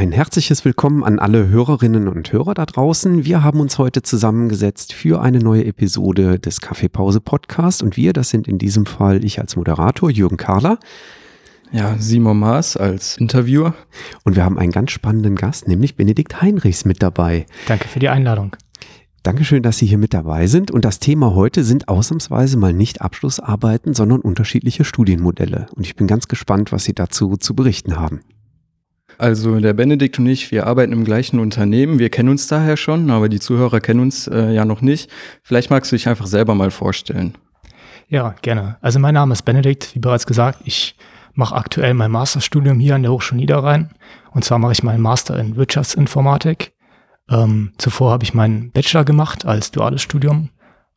Ein herzliches Willkommen an alle Hörerinnen und Hörer da draußen. Wir haben uns heute zusammengesetzt für eine neue Episode des Kaffeepause Podcast und wir, das sind in diesem Fall ich als Moderator Jürgen Kahler. Ja, Simon Maas als Interviewer. Und wir haben einen ganz spannenden Gast, nämlich Benedikt Heinrichs mit dabei. Danke für die Einladung. Dankeschön, dass Sie hier mit dabei sind. Und das Thema heute sind ausnahmsweise mal nicht Abschlussarbeiten, sondern unterschiedliche Studienmodelle. Und ich bin ganz gespannt, was Sie dazu zu berichten haben. Also der Benedikt und ich, wir arbeiten im gleichen Unternehmen. Wir kennen uns daher schon, aber die Zuhörer kennen uns äh, ja noch nicht. Vielleicht magst du dich einfach selber mal vorstellen. Ja, gerne. Also mein Name ist Benedikt, wie bereits gesagt. Ich mache aktuell mein Masterstudium hier an der Hochschule Niederrhein. Und zwar mache ich meinen Master in Wirtschaftsinformatik. Ähm, zuvor habe ich meinen Bachelor gemacht als duales Studium,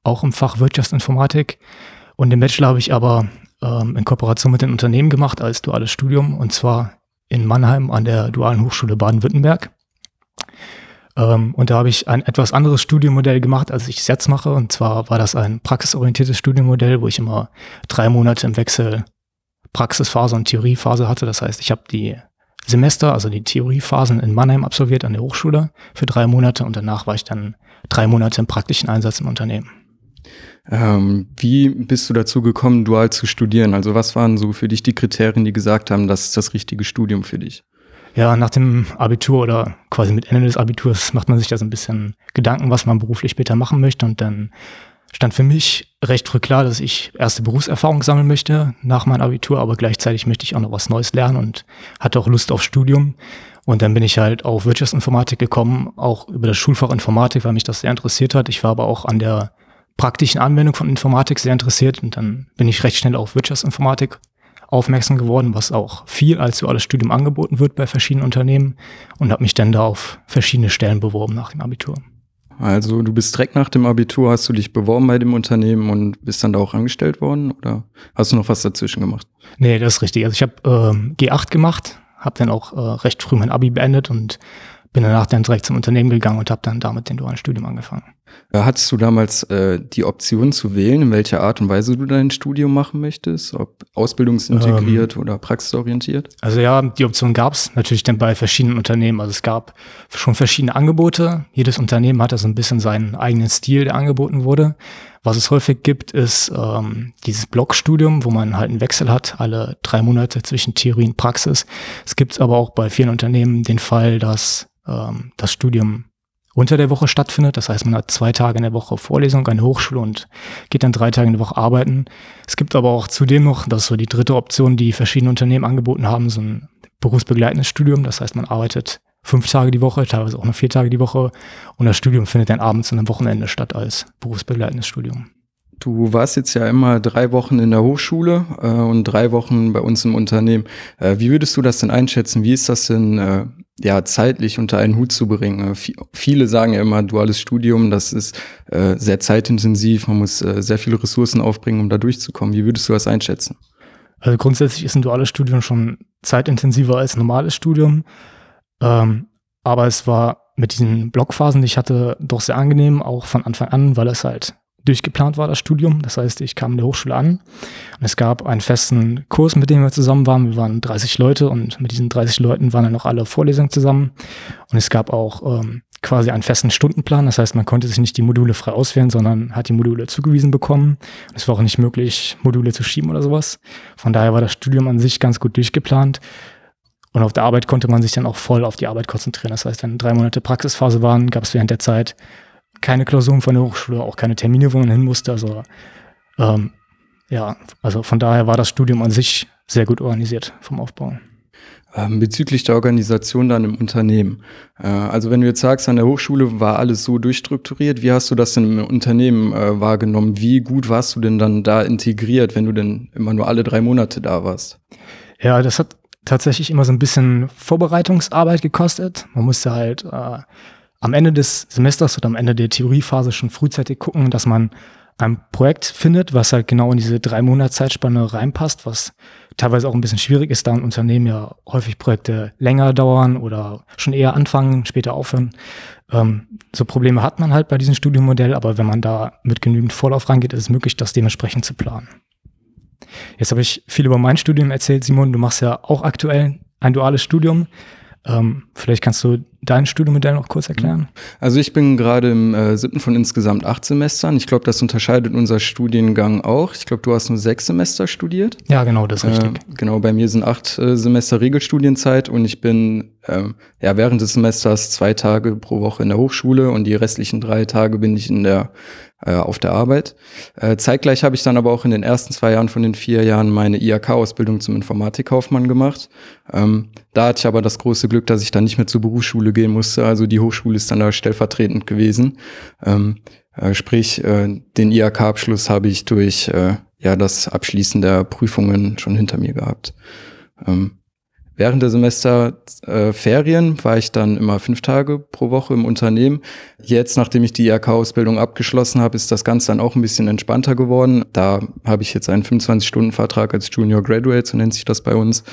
auch im Fach Wirtschaftsinformatik. Und den Bachelor habe ich aber ähm, in Kooperation mit den Unternehmen gemacht als duales Studium. Und zwar in Mannheim an der Dualen Hochschule Baden-Württemberg. Ähm, und da habe ich ein etwas anderes Studienmodell gemacht, als ich es jetzt mache. Und zwar war das ein praxisorientiertes Studienmodell, wo ich immer drei Monate im Wechsel Praxisphase und Theoriephase hatte. Das heißt, ich habe die Semester, also die Theoriephasen in Mannheim absolviert an der Hochschule für drei Monate und danach war ich dann drei Monate im praktischen Einsatz im Unternehmen. Ähm, wie bist du dazu gekommen, dual zu studieren? Also was waren so für dich die Kriterien, die gesagt haben, das ist das richtige Studium für dich? Ja, nach dem Abitur oder quasi mit Ende des Abiturs macht man sich da so ein bisschen Gedanken, was man beruflich später machen möchte. Und dann stand für mich recht früh klar, dass ich erste Berufserfahrung sammeln möchte nach meinem Abitur, aber gleichzeitig möchte ich auch noch was Neues lernen und hatte auch Lust auf Studium. Und dann bin ich halt auf Wirtschaftsinformatik gekommen, auch über das Schulfach Informatik, weil mich das sehr interessiert hat. Ich war aber auch an der praktischen Anwendung von Informatik sehr interessiert und dann bin ich recht schnell auf Wirtschaftsinformatik aufmerksam geworden, was auch viel als duales Studium angeboten wird bei verschiedenen Unternehmen und habe mich dann da auf verschiedene Stellen beworben nach dem Abitur. Also du bist direkt nach dem Abitur, hast du dich beworben bei dem Unternehmen und bist dann da auch angestellt worden oder hast du noch was dazwischen gemacht? Nee, das ist richtig. Also ich habe äh, G8 gemacht, habe dann auch äh, recht früh mein Abi beendet und bin danach dann direkt zum Unternehmen gegangen und habe dann damit den dualen Studium angefangen. Hattest du damals äh, die Option zu wählen, in welcher Art und Weise du dein Studium machen möchtest? Ob ausbildungsintegriert ähm, oder praxisorientiert? Also ja, die Option gab es natürlich dann bei verschiedenen Unternehmen. Also es gab schon verschiedene Angebote. Jedes Unternehmen hatte so ein bisschen seinen eigenen Stil, der angeboten wurde. Was es häufig gibt, ist ähm, dieses Blockstudium, wo man halt einen Wechsel hat, alle drei Monate zwischen Theorie und Praxis. Es gibt aber auch bei vielen Unternehmen den Fall, dass ähm, das Studium unter der Woche stattfindet. Das heißt, man hat zwei Tage in der Woche Vorlesung an der Hochschule und geht dann drei Tage in der Woche arbeiten. Es gibt aber auch zudem noch, das ist so die dritte Option, die verschiedene Unternehmen angeboten haben, so ein berufsbegleitendes Studium. Das heißt, man arbeitet fünf Tage die Woche, teilweise auch nur vier Tage die Woche und das Studium findet dann abends und am Wochenende statt als berufsbegleitendes Studium. Du warst jetzt ja immer drei Wochen in der Hochschule äh, und drei Wochen bei uns im Unternehmen. Äh, wie würdest du das denn einschätzen? Wie ist das denn äh, ja zeitlich unter einen Hut zu bringen? Äh, viele sagen ja immer, duales Studium, das ist äh, sehr zeitintensiv, man muss äh, sehr viele Ressourcen aufbringen, um da durchzukommen. Wie würdest du das einschätzen? Also grundsätzlich ist ein duales Studium schon zeitintensiver als ein normales Studium. Ähm, aber es war mit diesen Blockphasen, die ich hatte, doch sehr angenehm, auch von Anfang an, weil es halt durchgeplant war, das Studium. Das heißt, ich kam in der Hochschule an und es gab einen festen Kurs, mit dem wir zusammen waren. Wir waren 30 Leute und mit diesen 30 Leuten waren dann noch alle Vorlesungen zusammen. Und es gab auch ähm, quasi einen festen Stundenplan. Das heißt, man konnte sich nicht die Module frei auswählen, sondern hat die Module zugewiesen bekommen. Und es war auch nicht möglich, Module zu schieben oder sowas. Von daher war das Studium an sich ganz gut durchgeplant. Und auf der Arbeit konnte man sich dann auch voll auf die Arbeit konzentrieren. Das heißt, wenn drei Monate Praxisphase waren, gab es während der Zeit keine Klausuren von der Hochschule, auch keine Termine, wo man hin musste. Also ähm, ja, also von daher war das Studium an sich sehr gut organisiert vom Aufbau. Ähm, bezüglich der Organisation dann im Unternehmen. Äh, also wenn du jetzt sagst, an der Hochschule war alles so durchstrukturiert, wie hast du das denn im Unternehmen äh, wahrgenommen? Wie gut warst du denn dann da integriert, wenn du denn immer nur alle drei Monate da warst? Ja, das hat tatsächlich immer so ein bisschen Vorbereitungsarbeit gekostet. Man musste halt äh, am Ende des Semesters oder am Ende der Theoriephase schon frühzeitig gucken, dass man ein Projekt findet, was halt genau in diese drei Monats Zeitspanne reinpasst, was teilweise auch ein bisschen schwierig ist, da ein Unternehmen ja häufig Projekte länger dauern oder schon eher anfangen, später aufhören. Ähm, so Probleme hat man halt bei diesem Studiummodell, aber wenn man da mit genügend Vorlauf reingeht, ist es möglich, das dementsprechend zu planen. Jetzt habe ich viel über mein Studium erzählt, Simon. Du machst ja auch aktuell ein duales Studium. Ähm, vielleicht kannst du dein Studiummodell noch kurz erklären? Also ich bin gerade im äh, siebten von insgesamt acht Semestern. Ich glaube, das unterscheidet unser Studiengang auch. Ich glaube, du hast nur sechs Semester studiert. Ja, genau, das ist richtig. Äh, genau, bei mir sind acht äh, Semester Regelstudienzeit und ich bin ähm, ja während des Semesters zwei Tage pro Woche in der Hochschule und die restlichen drei Tage bin ich in der äh, auf der Arbeit. Äh, zeitgleich habe ich dann aber auch in den ersten zwei Jahren von den vier Jahren meine IHK-Ausbildung zum Informatikkaufmann gemacht. Ähm, da hatte ich aber das große Glück, dass ich dann nicht mehr zur Berufsschule gehen musste. Also die Hochschule ist dann da stellvertretend gewesen. Ähm, äh, sprich, den IHK-Abschluss habe ich durch ja das Abschließen der Prüfungen schon hinter mir gehabt. Ähm, Während der Semesterferien äh, war ich dann immer fünf Tage pro Woche im Unternehmen. Jetzt, nachdem ich die IHK-Ausbildung abgeschlossen habe, ist das Ganze dann auch ein bisschen entspannter geworden. Da habe ich jetzt einen 25-Stunden-Vertrag als Junior Graduate, so nennt sich das bei uns.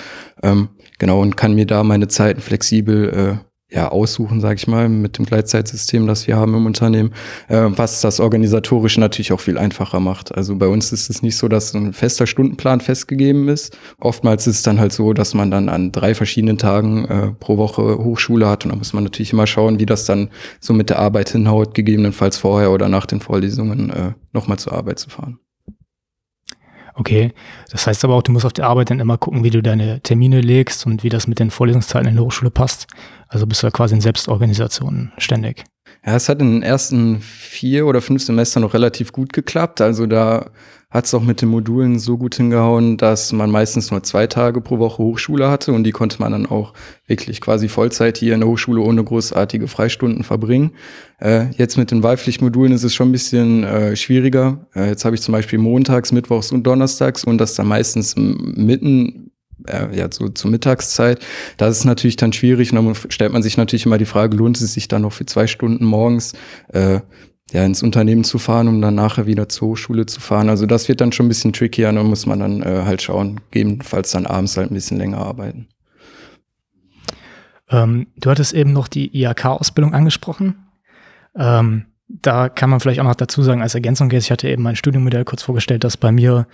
Ähm, genau, und kann mir da meine Zeiten flexibel äh, ja, aussuchen, sage ich mal, mit dem Gleitzeitsystem, das wir haben im Unternehmen, äh, was das organisatorisch natürlich auch viel einfacher macht. Also bei uns ist es nicht so, dass ein fester Stundenplan festgegeben ist. Oftmals ist es dann halt so, dass man dann an drei verschiedenen Tagen äh, pro Woche Hochschule hat und da muss man natürlich immer schauen, wie das dann so mit der Arbeit hinhaut, gegebenenfalls vorher oder nach den Vorlesungen äh, nochmal zur Arbeit zu fahren. Okay, das heißt aber auch, du musst auf der Arbeit dann immer gucken, wie du deine Termine legst und wie das mit den Vorlesungszeiten in der Hochschule passt. Also bist du ja quasi in Selbstorganisation ständig. Ja, es hat in den ersten vier oder fünf Semestern noch relativ gut geklappt. Also da hat es auch mit den Modulen so gut hingehauen, dass man meistens nur zwei Tage pro Woche Hochschule hatte und die konnte man dann auch wirklich quasi Vollzeit hier in der Hochschule ohne großartige Freistunden verbringen. Äh, jetzt mit den Wahlpflichtmodulen ist es schon ein bisschen äh, schwieriger. Äh, jetzt habe ich zum Beispiel montags, mittwochs und donnerstags und das dann meistens mitten äh, ja, so zur Mittagszeit. Das ist natürlich dann schwierig und dann stellt man sich natürlich immer die Frage, lohnt es sich dann noch für zwei Stunden morgens äh, ja, ins Unternehmen zu fahren, um dann nachher wieder zur Hochschule zu fahren. Also das wird dann schon ein bisschen trickier, da muss man dann äh, halt schauen, gegebenenfalls dann abends halt ein bisschen länger arbeiten. Ähm, du hattest eben noch die IHK-Ausbildung angesprochen. Ähm, da kann man vielleicht auch noch dazu sagen, als Ergänzung jetzt, ich hatte eben mein Studiummodell kurz vorgestellt, dass bei mir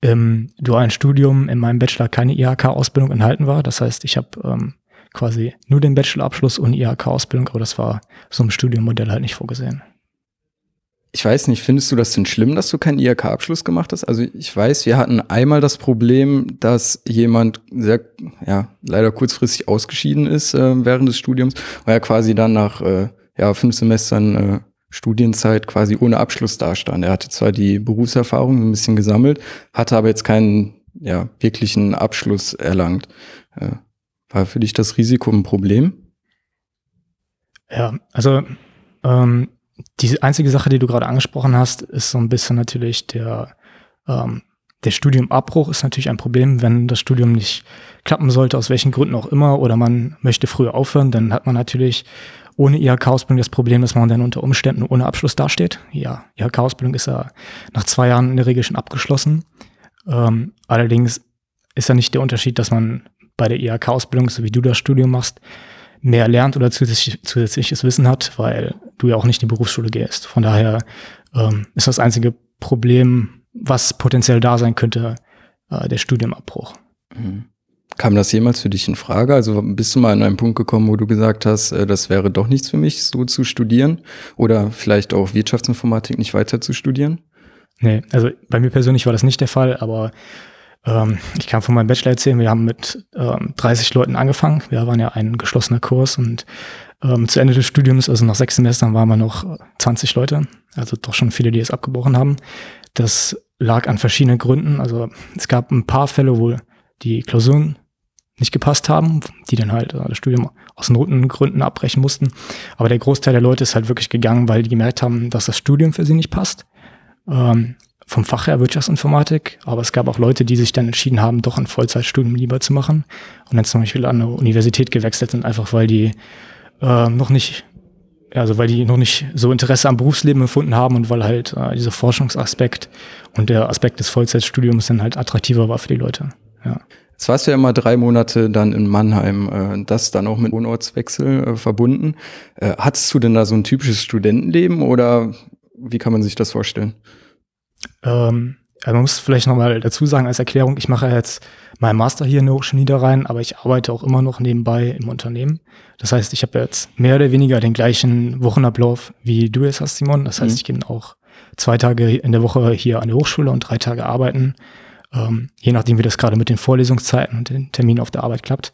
im dualen Studium in meinem Bachelor keine IHK-Ausbildung enthalten war. Das heißt, ich habe ähm, quasi nur den Bachelorabschluss und IHK-Ausbildung, aber das war so im Studiummodell halt nicht vorgesehen ich weiß nicht, findest du das denn schlimm, dass du keinen IHK-Abschluss gemacht hast? Also ich weiß, wir hatten einmal das Problem, dass jemand sehr, ja, leider kurzfristig ausgeschieden ist äh, während des Studiums, weil er quasi dann nach äh, ja, fünf Semestern äh, Studienzeit quasi ohne Abschluss dastand. Er hatte zwar die Berufserfahrung ein bisschen gesammelt, hatte aber jetzt keinen ja, wirklichen Abschluss erlangt. Äh, war für dich das Risiko ein Problem? Ja, also ähm, die einzige Sache, die du gerade angesprochen hast, ist so ein bisschen natürlich der, ähm, der Studiumabbruch ist natürlich ein Problem, wenn das Studium nicht klappen sollte, aus welchen Gründen auch immer, oder man möchte früher aufhören, dann hat man natürlich ohne IHK-Ausbildung das Problem, dass man dann unter Umständen ohne Abschluss dasteht. Ja, IHK-Ausbildung ist ja nach zwei Jahren in der Regel schon abgeschlossen. Ähm, allerdings ist ja nicht der Unterschied, dass man bei der IHK-Ausbildung, so wie du das Studium machst, mehr lernt oder zusätzlich, zusätzliches Wissen hat, weil du ja auch nicht in die Berufsschule gehst. Von daher ähm, ist das einzige Problem, was potenziell da sein könnte, äh, der Studiumabbruch. Mhm. Kam das jemals für dich in Frage? Also bist du mal an einen Punkt gekommen, wo du gesagt hast, äh, das wäre doch nichts für mich, so zu studieren? Oder vielleicht auch Wirtschaftsinformatik nicht weiter zu studieren? Nee, also bei mir persönlich war das nicht der Fall, aber ähm, ich kann von meinem Bachelor erzählen, wir haben mit ähm, 30 Leuten angefangen. Wir waren ja ein geschlossener Kurs und ähm, zu Ende des Studiums, also nach sechs Semestern, waren wir noch 20 Leute. Also doch schon viele, die es abgebrochen haben. Das lag an verschiedenen Gründen. Also es gab ein paar Fälle, wo die Klausuren nicht gepasst haben, die dann halt äh, das Studium aus Notengründen abbrechen mussten. Aber der Großteil der Leute ist halt wirklich gegangen, weil die gemerkt haben, dass das Studium für sie nicht passt. Ähm, vom Fach her Wirtschaftsinformatik, aber es gab auch Leute, die sich dann entschieden haben, doch ein Vollzeitstudium lieber zu machen und dann zum Beispiel an eine Universität gewechselt sind, einfach weil die äh, noch nicht also weil die noch nicht so Interesse am Berufsleben empfunden haben und weil halt äh, dieser Forschungsaspekt und der Aspekt des Vollzeitstudiums dann halt attraktiver war für die Leute. Ja. Jetzt warst du ja immer drei Monate dann in Mannheim, äh, das dann auch mit Wohnortswechsel äh, verbunden. Äh, hattest du denn da so ein typisches Studentenleben oder wie kann man sich das vorstellen? Ähm, man muss vielleicht nochmal dazu sagen als Erklärung, ich mache jetzt meinen Master hier in der Hochschule Niederrhein, aber ich arbeite auch immer noch nebenbei im Unternehmen. Das heißt, ich habe jetzt mehr oder weniger den gleichen Wochenablauf, wie du jetzt hast, Simon. Das heißt, mhm. ich gehe auch zwei Tage in der Woche hier an der Hochschule und drei Tage arbeiten, ähm, je nachdem, wie das gerade mit den Vorlesungszeiten und den Terminen auf der Arbeit klappt.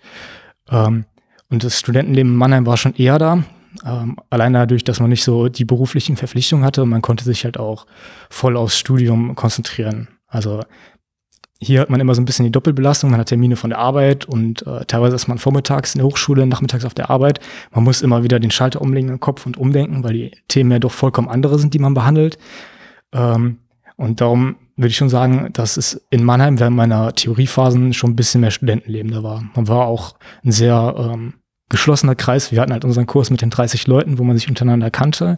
Ähm, und das Studentenleben in Mannheim war schon eher da. Ähm, allein dadurch, dass man nicht so die beruflichen Verpflichtungen hatte, man konnte sich halt auch voll aufs Studium konzentrieren. Also hier hat man immer so ein bisschen die Doppelbelastung, man hat Termine von der Arbeit und äh, teilweise ist man vormittags in der Hochschule, nachmittags auf der Arbeit. Man muss immer wieder den Schalter umlegen im Kopf und umdenken, weil die Themen ja doch vollkommen andere sind, die man behandelt. Ähm, und darum würde ich schon sagen, dass es in Mannheim während meiner Theoriephasen schon ein bisschen mehr Studentenleben da war. Man war auch ein sehr ähm, geschlossener Kreis. Wir hatten halt unseren Kurs mit den 30 Leuten, wo man sich untereinander kannte.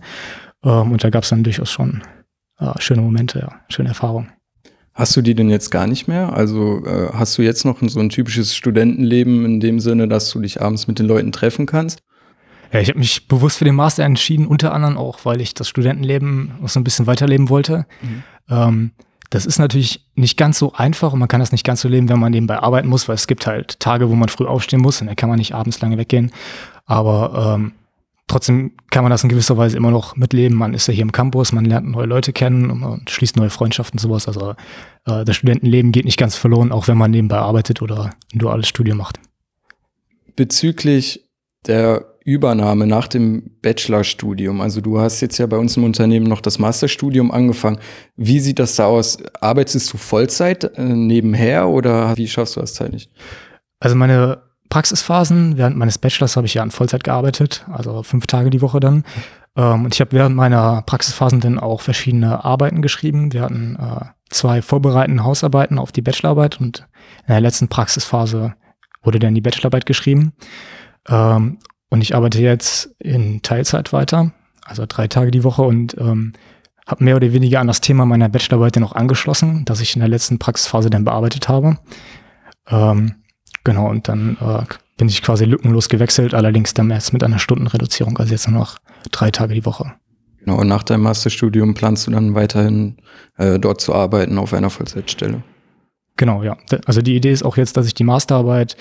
Ähm, und da gab es dann durchaus schon äh, schöne Momente, ja, schöne Erfahrungen. Hast du die denn jetzt gar nicht mehr? Also äh, hast du jetzt noch so ein typisches Studentenleben in dem Sinne, dass du dich abends mit den Leuten treffen kannst? Ja, ich habe mich bewusst für den Master entschieden, unter anderem auch, weil ich das Studentenleben noch so ein bisschen weiterleben wollte. Mhm. Ähm, das ist natürlich nicht ganz so einfach und man kann das nicht ganz so leben, wenn man nebenbei arbeiten muss, weil es gibt halt Tage, wo man früh aufstehen muss und da kann man nicht abends lange weggehen. Aber ähm, trotzdem kann man das in gewisser Weise immer noch mitleben. Man ist ja hier im Campus, man lernt neue Leute kennen und man schließt neue Freundschaften und sowas. Also äh, das Studentenleben geht nicht ganz verloren, auch wenn man nebenbei arbeitet oder ein duales Studium macht. Bezüglich der Übernahme nach dem Bachelorstudium? Also du hast jetzt ja bei uns im Unternehmen noch das Masterstudium angefangen. Wie sieht das da aus? Arbeitest du Vollzeit äh, nebenher oder wie schaffst du das zeitlich? Also meine Praxisphasen während meines Bachelors habe ich ja in Vollzeit gearbeitet, also fünf Tage die Woche dann. Ähm, und ich habe während meiner Praxisphasen dann auch verschiedene Arbeiten geschrieben. Wir hatten äh, zwei vorbereitende Hausarbeiten auf die Bachelorarbeit und in der letzten Praxisphase wurde dann die Bachelorarbeit geschrieben. Ähm, und ich arbeite jetzt in Teilzeit weiter, also drei Tage die Woche und ähm, habe mehr oder weniger an das Thema meiner Bachelorarbeit noch angeschlossen, das ich in der letzten Praxisphase dann bearbeitet habe. Ähm, genau, und dann äh, bin ich quasi lückenlos gewechselt, allerdings dann erst mit einer Stundenreduzierung, also jetzt nur noch drei Tage die Woche. Genau, und nach deinem Masterstudium planst du dann weiterhin äh, dort zu arbeiten auf einer Vollzeitstelle? Genau, ja. Also die Idee ist auch jetzt, dass ich die Masterarbeit,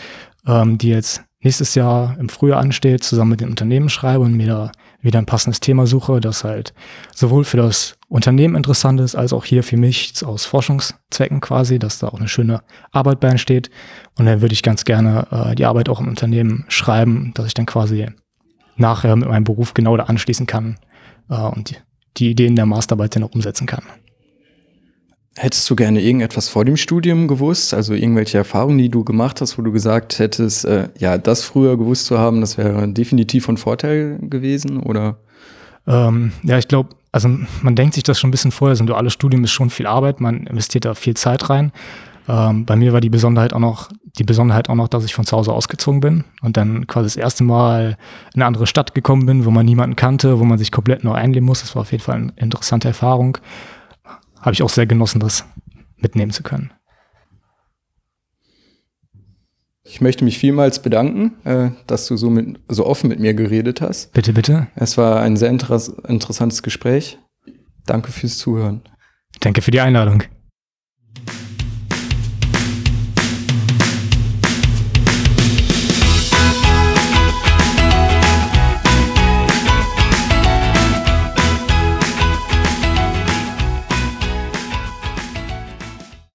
ähm, die jetzt nächstes Jahr im Frühjahr ansteht, zusammen mit den Unternehmen schreibe und mir da wieder ein passendes Thema suche, das halt sowohl für das Unternehmen interessant ist, als auch hier für mich aus Forschungszwecken quasi, dass da auch eine schöne Arbeit bei entsteht. Und dann würde ich ganz gerne äh, die Arbeit auch im Unternehmen schreiben, dass ich dann quasi nachher mit meinem Beruf genau da anschließen kann äh, und die, die Ideen der Masterarbeit dann auch umsetzen kann. Hättest du gerne irgendetwas vor dem Studium gewusst? Also irgendwelche Erfahrungen, die du gemacht hast, wo du gesagt hättest, äh, ja, das früher gewusst zu haben, das wäre definitiv von Vorteil gewesen, oder? Ähm, ja, ich glaube, also man denkt sich das schon ein bisschen vorher, so ein duales Studium ist schon viel Arbeit, man investiert da viel Zeit rein. Ähm, bei mir war die Besonderheit auch noch, die Besonderheit auch noch, dass ich von zu Hause ausgezogen bin und dann quasi das erste Mal in eine andere Stadt gekommen bin, wo man niemanden kannte, wo man sich komplett neu einleben muss. Das war auf jeden Fall eine interessante Erfahrung habe ich auch sehr genossen, das mitnehmen zu können. Ich möchte mich vielmals bedanken, äh, dass du so, mit, so offen mit mir geredet hast. Bitte, bitte. Es war ein sehr interess interessantes Gespräch. Danke fürs Zuhören. Danke für die Einladung.